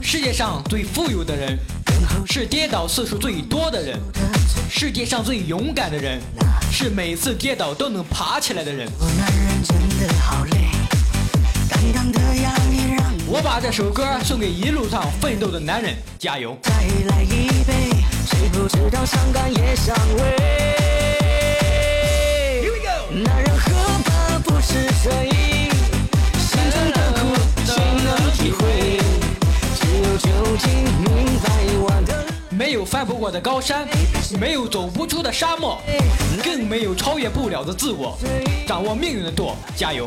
世界上最富有的人，是跌倒次数最多的人；世界上最勇敢的人，是每次跌倒都能爬起来的人。我把这首歌送给一路上奋斗的男人，加油！再来一杯，谁不知道伤感也伤胃。过的高山，没有走不出的沙漠，更没有超越不了的自我。掌握命运的舵，加油！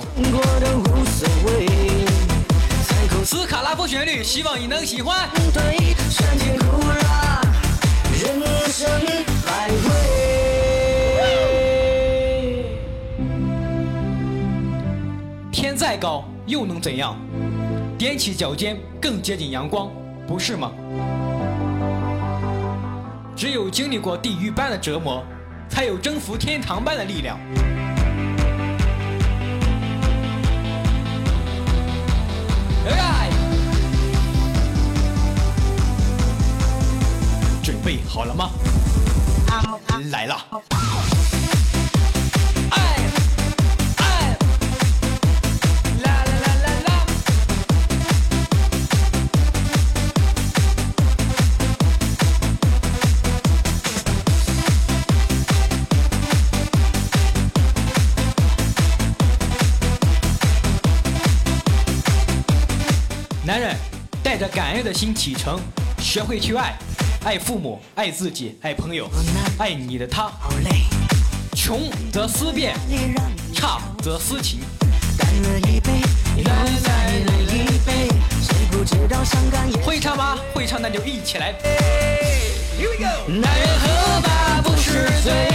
斯卡拉夫旋律，希望你能喜欢。天再高又能怎样？踮起脚尖更接近阳光，不是吗？只有经历过地狱般的折磨，才有征服天堂般的力量。准备好了吗？来了！着感恩的心启程，学会去爱，爱父母，爱自己，爱朋友，爱你的他。穷则思变，差则思情。会唱吗？会唱那就一起来。男人喝吧不是醉，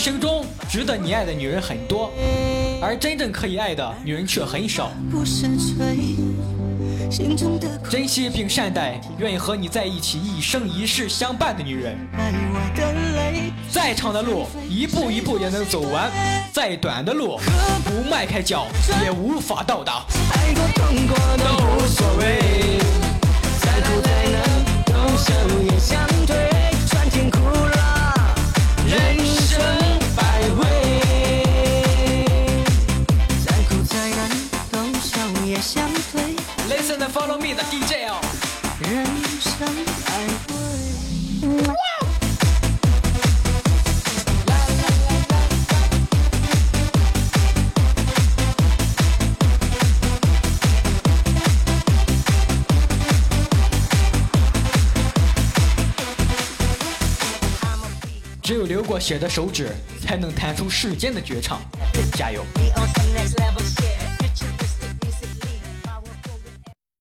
生中值得你爱的女人很多，而真正可以爱的女人却很少。珍惜并善待愿意和你在一起一生一世相伴的女人。再长的路，一步一步也能走完；再短的路，不迈开脚也无法到达。爱过痛过都无所谓，再苦再难都笑颜只有流过血的手指，才能弹出世间的绝唱。加油！